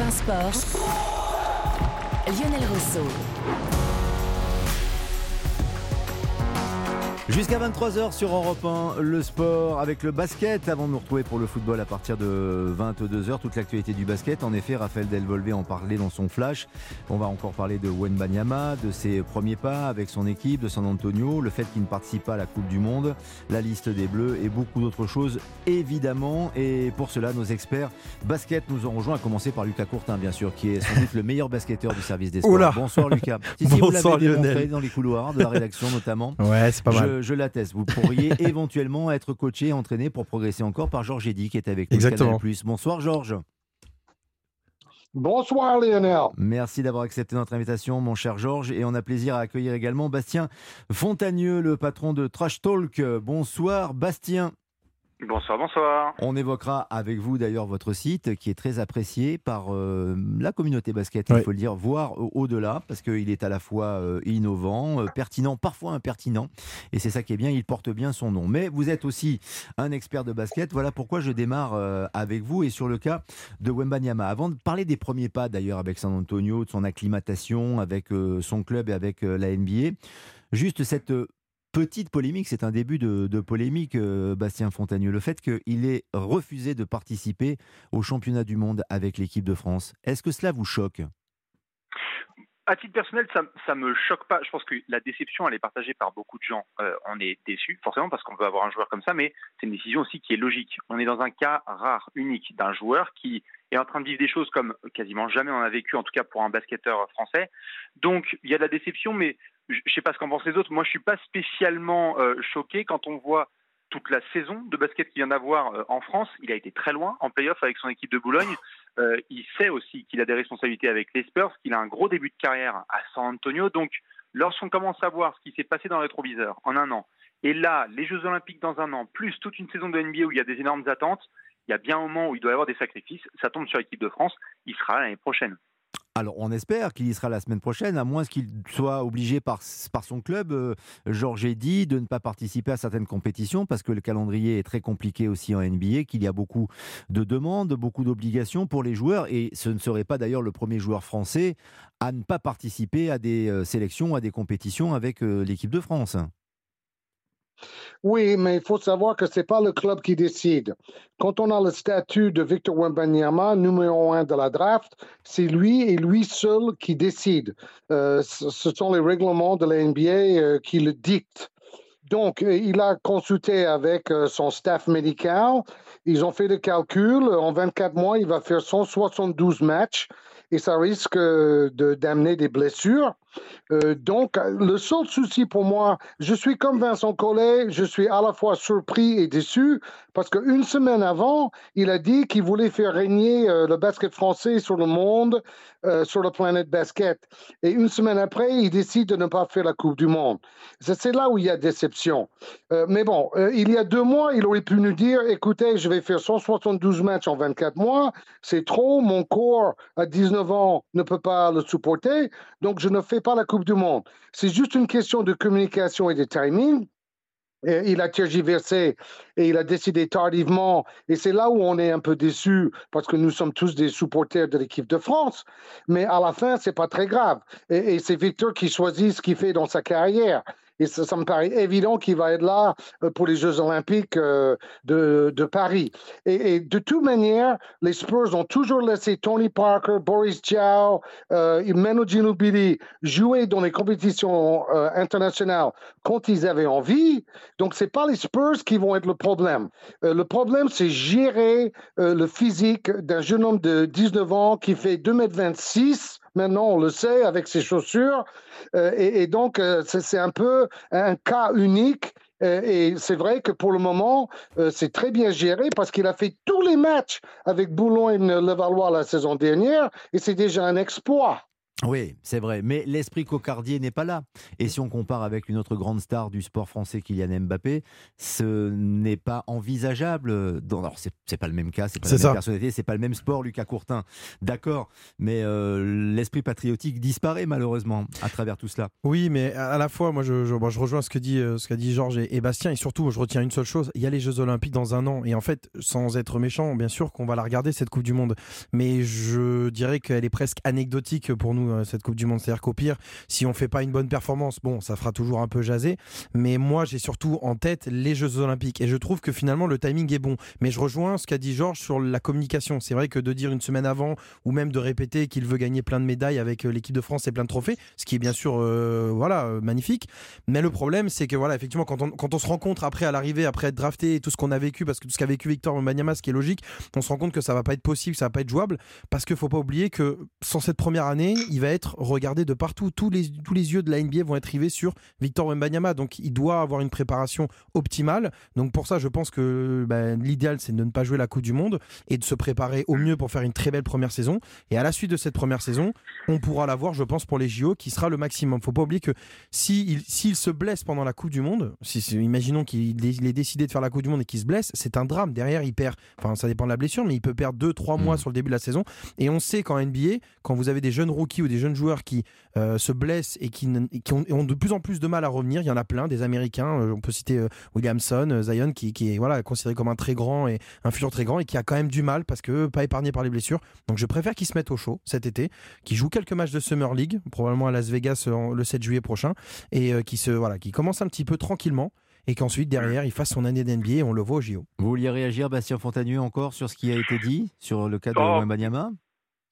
Europe 1 Sport, Lionel Rousseau. Jusqu'à 23h sur Europe 1, le sport avec le basket avant de nous retrouver pour le football à partir de 22h. Toute l'actualité du basket. En effet, Raphaël Delvolvé en parlait dans son flash. On va encore parler de Wen Banyama, de ses premiers pas avec son équipe, de San Antonio, le fait qu'il ne participe pas à la Coupe du Monde, la liste des Bleus et beaucoup d'autres choses évidemment. Et pour cela, nos experts basket nous ont rejoints, à commencer par Lucas Courtin, bien sûr, qui est sans doute le meilleur basketteur du service des sports. Bonsoir Lucas. Si, si, Bonsoir vous l'avez dans les couloirs de la rédaction notamment. Ouais, c'est pas mal je, l'atteste. Vous pourriez éventuellement être coaché, entraîné pour progresser encore par Georges Eddy qui est avec nous. Exactement. Plus. Bonsoir Georges. Bonsoir Lionel. Merci d'avoir accepté notre invitation, mon cher Georges. Et on a plaisir à accueillir également Bastien Fontagneux, le patron de Trash Talk. Bonsoir Bastien. Bonsoir, bonsoir. On évoquera avec vous d'ailleurs votre site qui est très apprécié par euh, la communauté basket, il faut le dire, voire au-delà, parce qu'il est à la fois euh, innovant, euh, pertinent, parfois impertinent. Et c'est ça qui est bien, il porte bien son nom. Mais vous êtes aussi un expert de basket. Voilà pourquoi je démarre avec vous et sur le cas de Wembanyama. Avant de parler des premiers pas d'ailleurs avec San Antonio, de son acclimatation avec son club et avec la NBA, juste cette petite polémique, c'est un début de, polémique, euh, Bastien Fontagneux, le fait qu'il ait refusé de participer au championnat du monde avec l'équipe de France. Est-ce que cela vous choque? À titre personnel, ça, ne me choque pas. Je pense que la déception, elle est partagée par beaucoup de gens. Euh, on est déçu, forcément, parce qu'on veut avoir un joueur comme ça, mais c'est une décision aussi qui est logique. On est dans un cas rare, unique, d'un joueur qui est en train de vivre des choses comme quasiment jamais on a vécu, en tout cas pour un basketteur français. Donc, il y a de la déception, mais je ne sais pas ce qu'en pensent les autres. Moi, je suis pas spécialement euh, choqué quand on voit toute la saison de basket qu'il vient d'avoir euh, en France. Il a été très loin en playoff avec son équipe de Boulogne. Euh, il sait aussi qu'il a des responsabilités avec les Spurs, qu'il a un gros début de carrière à San Antonio. Donc, lorsqu'on commence à voir ce qui s'est passé dans le rétroviseur en un an, et là, les Jeux Olympiques dans un an, plus toute une saison de NBA où il y a des énormes attentes, il y a bien un moment où il doit y avoir des sacrifices. Ça tombe sur l'équipe de France. Il sera l'année prochaine. Alors, on espère qu'il y sera la semaine prochaine, à moins qu'il soit obligé par, par son club, euh, Georges dit, de ne pas participer à certaines compétitions, parce que le calendrier est très compliqué aussi en NBA, qu'il y a beaucoup de demandes, beaucoup d'obligations pour les joueurs, et ce ne serait pas d'ailleurs le premier joueur français à ne pas participer à des euh, sélections, à des compétitions avec euh, l'équipe de France. Oui, mais il faut savoir que ce n'est pas le club qui décide. Quand on a le statut de Victor Wembanyama, numéro un de la draft, c'est lui et lui seul qui décide. Euh, ce sont les règlements de la NBA euh, qui le dictent. Donc, euh, il a consulté avec son staff médical. Ils ont fait le calcul. En 24 mois, il va faire 172 matchs et ça risque d'amener des blessures. Euh, donc, le seul souci pour moi, je suis comme Vincent Collet, je suis à la fois surpris et déçu parce qu'une semaine avant, il a dit qu'il voulait faire régner euh, le basket français sur le monde, euh, sur la planète basket. Et une semaine après, il décide de ne pas faire la Coupe du Monde. C'est là où il y a déception. mais bon, il y a deux mois, il aurait pu nous dire, écoutez, je vais faire 172 matchs en 24 mois, c'est trop, mon corps à 19 ans ne peut pas le supporter, donc je ne fais pas la Coupe du Monde. C'est juste une question de communication et de timing. il a tergiversé et il a décidé tardivement. Et c'est là où on est un peu déçu parce que nous sommes tous des supporters de l'équipe de France. Mais à la fin, c'est pas très grave. Et, et c'est Victor qui choisit ce qu'il fait dans sa carrière. Et ça, me paraît évident qu'il va être là euh, pour les Jeux Olympiques euh, de, Paris. Et, de toute manière, les Spurs ont toujours laissé Tony Parker, Boris Diaw, euh, Ginobili jouer dans les compétitions euh, internationales quand ils avaient envie. Donc, ce n'est pas les Spurs qui vont être le problème. le problème, c'est gérer le physique d'un jeune homme de 19 ans qui fait 2,26 m Maintenant, on le sait avec ses chaussures. Euh, et, donc, euh, c'est un peu un cas unique. Euh, et c'est vrai que pour le moment, c'est très bien géré parce qu'il a fait tous les matchs avec Boulogne-Levallois la saison dernière et c'est déjà un exploit. Oui, c'est vrai. Mais l'esprit cocardier n'est pas là. Et si on compare avec une autre grande star du sport français, Kylian Mbappé, ce n'est pas envisageable. Dans... Alors, c'est pas le même cas, c'est pas la même personnalité, c'est pas le même sport, Lucas Courtin. D'accord. Mais euh, l'esprit patriotique disparaît malheureusement à travers tout cela. Oui, mais à la fois, moi, je, je, je rejoins ce que dit, euh, ce qu'a dit Georges et, et, Bastien. Et surtout, je retiens une seule chose il y a les Jeux Olympiques dans un an. Et en fait, sans être méchant, bien sûr qu'on va la regarder, cette Coupe du Monde. Mais je dirais qu'elle est presque anecdotique pour nous euh, cette Coupe du Monde. C'est-à-dire qu'au pire, si on fait pas une bonne performance, bon, ça fera toujours un peu jaser. Mais moi, j'ai surtout en tête les Jeux Olympiques. Et je trouve que finalement, le timing est bon. Mais je rejoins ce qu'a dit Georges sur la communication. C'est vrai que de dire une semaine avant, ou même de répéter qu'il veut gagner plein de médailles avec euh, l'équipe de France et plein de trophées, ce qui est bien sûr, euh, voilà, magnifique. Mais le problème, c'est que voilà, effectivement, quand on, quand on se rencontre après à l'arrivée, après être drafté et tout ce qu'on a vécu, parce que tout ce qu'a vécu Victor Wembanyama, ce qui est logique, on se rend compte que ça va pas être possible, ça va pas être jouable, parce qu'il faut pas oublier que sans cette première année, il va être regardé de partout. Tous les, tous les yeux de la NBA vont être rivés sur Victor Wembanyama. Donc il doit avoir une préparation optimale. Donc pour ça, je pense que ben, l'idéal, c'est de ne pas jouer la Coupe du Monde et de se préparer au mieux pour faire une très belle première saison. Et à la suite de cette première saison, on pourra l'avoir, je pense, pour les JO, qui sera le maximum. Faut pas oublier que s'il si, se blesse pendant la Coupe du Monde, si, imaginons qu'il est décidé de faire la Coupe du Monde et qu'il se blesse, c'est un drame. Derrière, il perd, enfin ça dépend de la blessure, mais il peut perdre 2-3 mois mmh. sur le début de la saison. Et on sait qu'en NBA, quand vous avez des jeunes rookies ou des jeunes joueurs qui euh, se blessent et qui, qui ont, de plus en plus de mal à revenir. Il y en a plein, des Américains. Euh, on peut citer euh, Williamson, Zion, qui, qui, est voilà, considéré comme un très grand et un futur très grand et qui a quand même du mal parce que pas épargné par les blessures. Donc je préfère qu'il se mette au chaud cet été, qu'il joue quelques matchs de Summer League, probablement à Las Vegas le 7 juillet prochain, et qui se voilà, qui commence un petit peu tranquillement et qu'ensuite derrière il fasse son année d'NBA et on le voit au JO. Vous vouliez réagir, Bastien Fontanieu, encore sur ce qui a été dit sur le cas de oh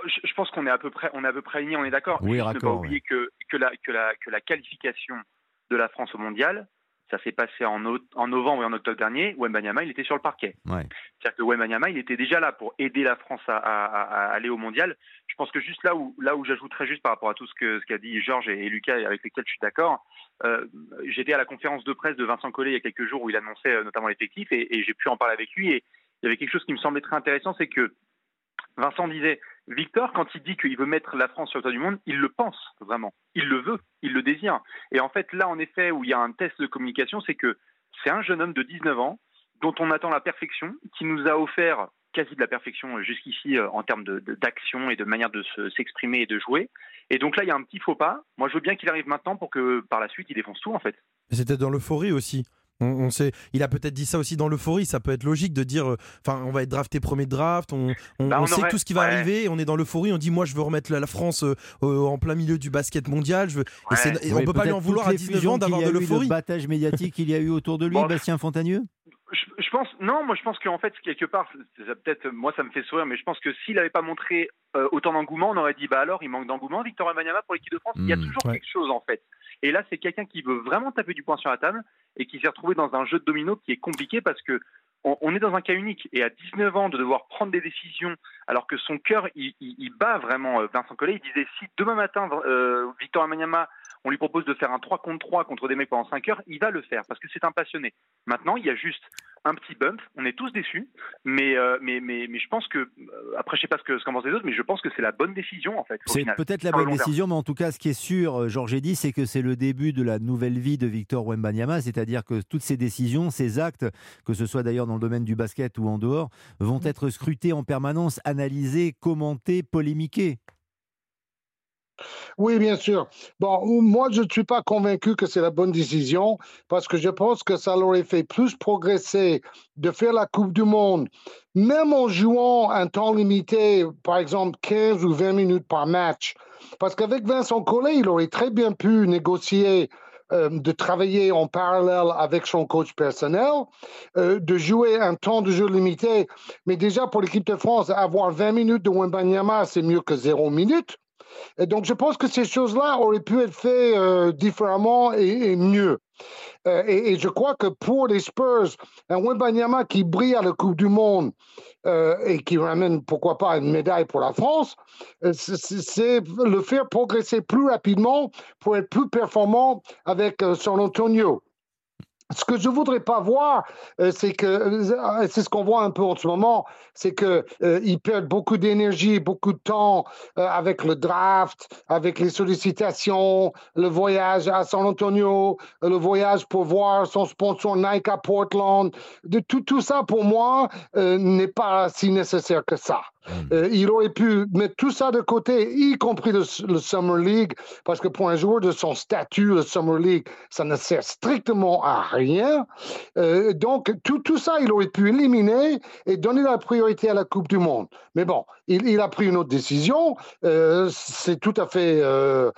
je, pense qu'on est à peu près, on est à peu près alignés, on est d'accord. Oui, ne pas oublier que, que, la, que, la, que la qualification de la France au mondial, ça s'est passé en, en, novembre et en octobre dernier. Wembanyama, il était sur le parquet. Ouais. C'est-à-dire que Wembanyama, il était déjà là pour aider la France à, à, aller au mondial. Je pense que juste là où, là où j'ajouterais juste par rapport à tout ce qu'a ce qu'a dit Georges et, Lucas, avec lesquels je suis d'accord, euh, j'étais à la conférence de presse de Vincent Collet il y a quelques jours où il annonçait euh, notamment l'effectif et, et j'ai pu en parler avec lui. Et il y avait quelque chose qui me semblait très intéressant, c'est que Vincent disait, Victor, quand il dit qu'il veut mettre la France sur le toit du monde, il le pense vraiment. Il le veut, il le désire. Et en fait, là, en effet, où il y a un test de communication, c'est que c'est un jeune homme de 19 ans dont on attend la perfection, qui nous a offert quasi de la perfection jusqu'ici euh, en termes d'action et de manière de s'exprimer et de jouer. Et donc là, il y a un petit faux pas. Moi, je veux bien qu'il arrive maintenant pour que par la suite, il défonce tout, en fait. C'était dans l'euphorie aussi. On, sait, il a peut-être dit ça aussi dans l'euphorie. Ça peut être logique de dire, euh, enfin, on va être drafté premier draft. On, bah, sait tout ce qui va arriver. On est dans l'euphorie. On dit, moi, je veux remettre la, France euh, en plein milieu du basket mondial. Je veux... et, on peut pas lui en vouloir à 19 ans d'avoir de l'euphorie. Le battage médiatique qu'il y a eu autour de lui, Bastien Fontagneux. Je, pense, non, moi je pense qu'en fait, quelque part, peut-être, moi ça me fait sourire, mais je pense que s'il n'avait pas montré euh, autant d'engouement, on aurait dit, bah alors, il manque d'engouement, Victor Wembanyama pour l'équipe de France. il y a hmm. toujours quelque chose en fait. Et là, c'est quelqu'un qui veut vraiment taper du poing sur la table et qui s'est retrouvé dans un jeu de domino qui est compliqué parce que on, est dans un cas unique et à 19 ans de devoir prendre des décisions alors que son cœur il, bat vraiment euh, Vincent Collet. Il disait si demain matin euh, Victor Amanyama on lui propose de faire un 3 contre 3 contre des mecs pendant 5 heures, il va le faire parce que c'est un passionné. Maintenant, il y a juste un petit bump, on est tous déçus, mais, euh, mais, mais, mais, je pense que, euh, après je sais pas ce qu'en pensent les autres, mais je pense que c'est la bonne décision en fait. C'est peut-être la bonne décision, mais en tout cas, ce qui est sûr, euh, Georges dit, c'est que c'est le début de la nouvelle vie de Victor Wembanyama, c'est-à-dire que toutes ces décisions, ces actes, que ce soit d'ailleurs dans le domaine du basket ou en dehors, vont être scrutés en permanence, analysés, commentés, polémiqués. Oui, bien sûr. Bon, moi, je ne suis pas convaincu que c'est la bonne décision parce que je pense que ça l'aurait fait plus progresser de faire la Coupe du Monde, même en jouant un temps limité, par exemple 15 ou 20 minutes par match. Parce qu'avec Vincent Collet, il aurait très bien pu négocier euh, de travailler en parallèle avec son coach personnel, euh, de jouer un temps de jeu limité. Mais déjà, pour l'équipe de France, avoir 20 minutes de Wembanyama, c'est mieux que 0 minutes. Et donc, je pense que ces choses-là auraient pu être faites euh, différemment et, mieux. Euh, et, je crois que pour les Spurs, un Wembanyama qui brille à la Coupe du Monde euh, et qui ramène, pourquoi pas, une médaille pour la France, c'est le faire progresser plus rapidement pour être plus performant avec son Antonio. Ce que je voudrais pas voir, euh, c'est que euh, c'est ce qu'on voit un peu en ce moment, c'est que euh, ils perdent beaucoup d'énergie, beaucoup de temps avec le draft, avec les sollicitations, le voyage à San Antonio, le voyage pour voir son sponsor Nike à Portland. De tout, tout ça pour moi n'est pas si nécessaire que ça. Hmm. il aurait pu mettre tout ça de côté, y compris le, le, Summer League, parce que pour un joueur de son statut, le Summer League, ça ne sert strictement à rien rien. Euh, donc, tout, tout ça, il aurait pu éliminer et donner la priorité à la Coupe du Monde. Mais bon, il, a pris une autre décision. Euh, c'est tout à fait euh,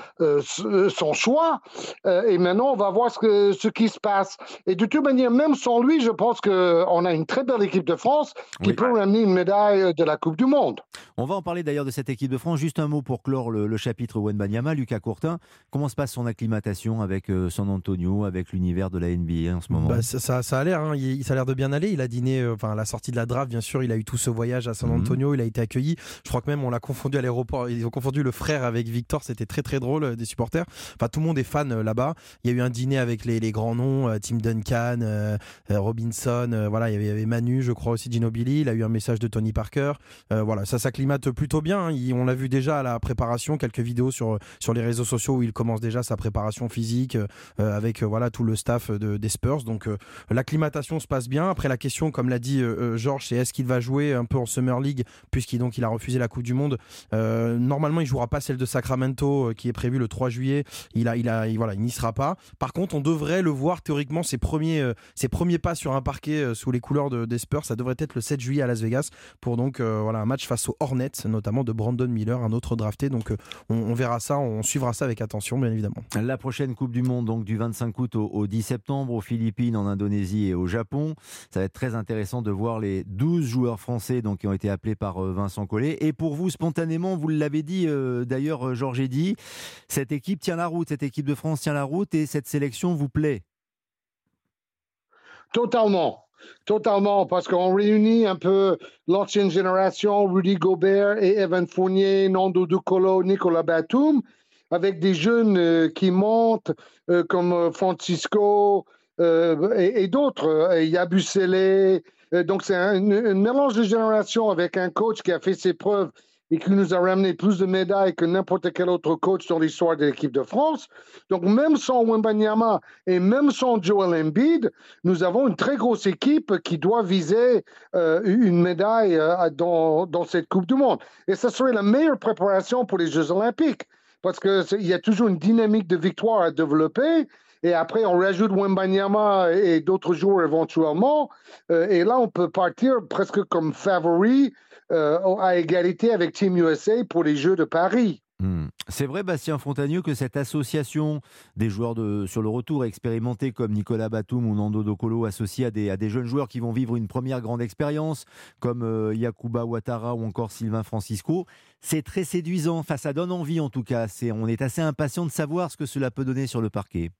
son choix. et maintenant, on va voir ce, que, ce qui se passe. Et de toute manière, même sans lui, je pense qu'on a une très belle équipe de France qui peut ramener une médaille de la Coupe du Monde. On va en parler d'ailleurs de cette équipe de France. Juste un mot pour clore le, chapitre Wenbanyama. Lucas Courtin, comment se passe son acclimatation avec San Antonio, avec l'univers de la NBA en ce moment bah, ça, ça, a l'air, hein. il, ça a l'air de bien aller. Il a dîné, euh, enfin, à la sortie de la draft, bien sûr, il a eu tout ce voyage à San mhm. Antonio, il a été accueilli. Je crois que même on l'a confondu à l'aéroport, ils ont confondu le frère avec Victor, c'était très très drôle euh, des supporters. Enfin, tout le monde est fan euh, là-bas. Il y a eu un dîner avec les, les grands noms, Tim Duncan, Robinson, voilà, il y, avait, il y, avait, Manu, je crois aussi Ginobili. Il a eu un message de Tony Parker. voilà, ça s'acclimate plutôt bien. Hein. on l'a vu déjà à la préparation, quelques vidéos sur, sur les réseaux sociaux où il commence déjà sa préparation physique avec voilà tout le staff de, des Spurs. Donc l'acclimatation se passe bien. Après la question, comme l'a dit euh, euh, Georges, c'est est-ce qu'il va jouer un peu en Summer League puisqu'il donc il a refusé la Coupe du Monde. Euh, normalement, il jouera pas celle de Sacramento qui est prévue le 3 juillet. Il a, il a, voilà, il n'y sera pas. Par contre, on devrait le voir théoriquement ses premiers, ses premiers pas sur un parquet sous les couleurs de, des Spurs. Ça devrait être le 7 juillet à Las Vegas pour donc voilà un match face aux Hornets, notamment de Brandon Miller, un autre drafté. Donc on, verra ça, on suivra ça avec attention, bien évidemment. La prochaine Coupe du Monde, donc du 25 août au, au 10 septembre aux Philippines, en Indonésie et au Japon. Ça va être très intéressant de voir les 12 joueurs français donc, qui ont été appelés par euh, Vincent Collet. Et pour vous, spontanément, vous l'avez dit euh, d'ailleurs, euh, Georges dit, cette équipe tient la route, cette équipe de France tient la route et cette sélection vous plaît? Totalement. Totalement, parce qu'on réunit un peu l'ancienne génération, Rudy Gobert et Evan Fournier, Nando Ducolo, Nicolas Batum, avec des jeunes qui montent comme Francisco, euh, et, d'autres. Euh, il y a. Euh, donc, c'est un, mélange de générations avec un coach qui a fait ses preuves et qui nous a ramené plus de médailles que n'importe quel autre coach dans l'histoire de l'équipe de France. Donc, même sans Wembanyama et même sans Joel Embiid, nous avons une très grosse équipe qui doit viser une médaille dans, dans, cette Coupe du Monde. Et ce serait la meilleure préparation pour les Jeux Olympiques parce qu'il y a toujours une dynamique de victoire à développer. Et après, on rajoute Wembanyama et d'autres joueurs éventuellement. Euh, et là, on peut partir presque comme favori euh, à égalité avec Team USA pour les Jeux de Paris. Hmm. C'est vrai, Bastien Fontagneux, que cette association des joueurs sur le retour expérimentés comme Nicolas Batum ou Nando Dokolo associés à des, à des jeunes joueurs qui vont vivre une première grande expérience comme euh, Yakuba Ouattara ou encore Sylvain Francisco, c'est très séduisant. Enfin, ça donne envie en tout cas. on est assez impatient de savoir ce que cela peut donner sur le parquet.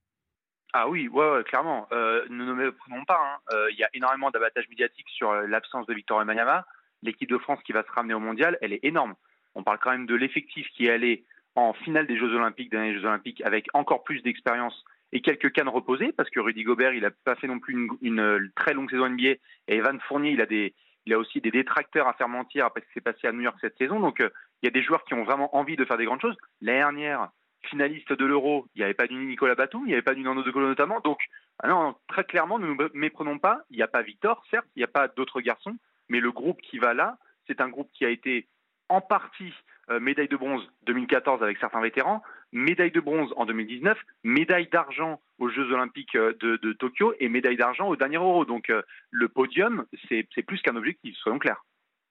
Ah oui, ouais, clairement. Euh, ne nous méprenons pas. Hein. Euh, il y a énormément d'abattage médiatique sur euh, l'absence de Victor Emmanuel. L'équipe de France qui va se ramener au mondial, elle est énorme. On parle quand même de l'effectif qui est allé en finale des Jeux Olympiques, derniers Jeux Olympiques, avec encore plus d'expérience et quelques cannes reposées, parce que Rudy Gobert, il n'a pas fait non plus une, une, très longue saison NBA, et Evan Fournier, il a, des, il a aussi des détracteurs à faire mentir après ce qui s'est passé à New York cette saison. Donc, il y a des joueurs qui ont vraiment envie de faire des grandes choses. L'année dernière, finaliste de l'Euro, il n'y avait pas du Nicolas Batum, il n'y avait pas du Nando De Colo notamment. Donc, ah très clairement, ne nous méprenons pas. Il n'y a pas Victor, certes, il n'y a pas d'autres garçons, mais le groupe qui va là, c'est un groupe qui a été en partie euh, médaille de bronze 2014 avec certains vétérans, médaille de bronze en 2019, médaille d'argent aux Jeux Olympiques euh, de, Tokyo et médaille d'argent au dernier Euro. Donc, euh, le podium, c'est plus qu'un objectif, soyons clairs.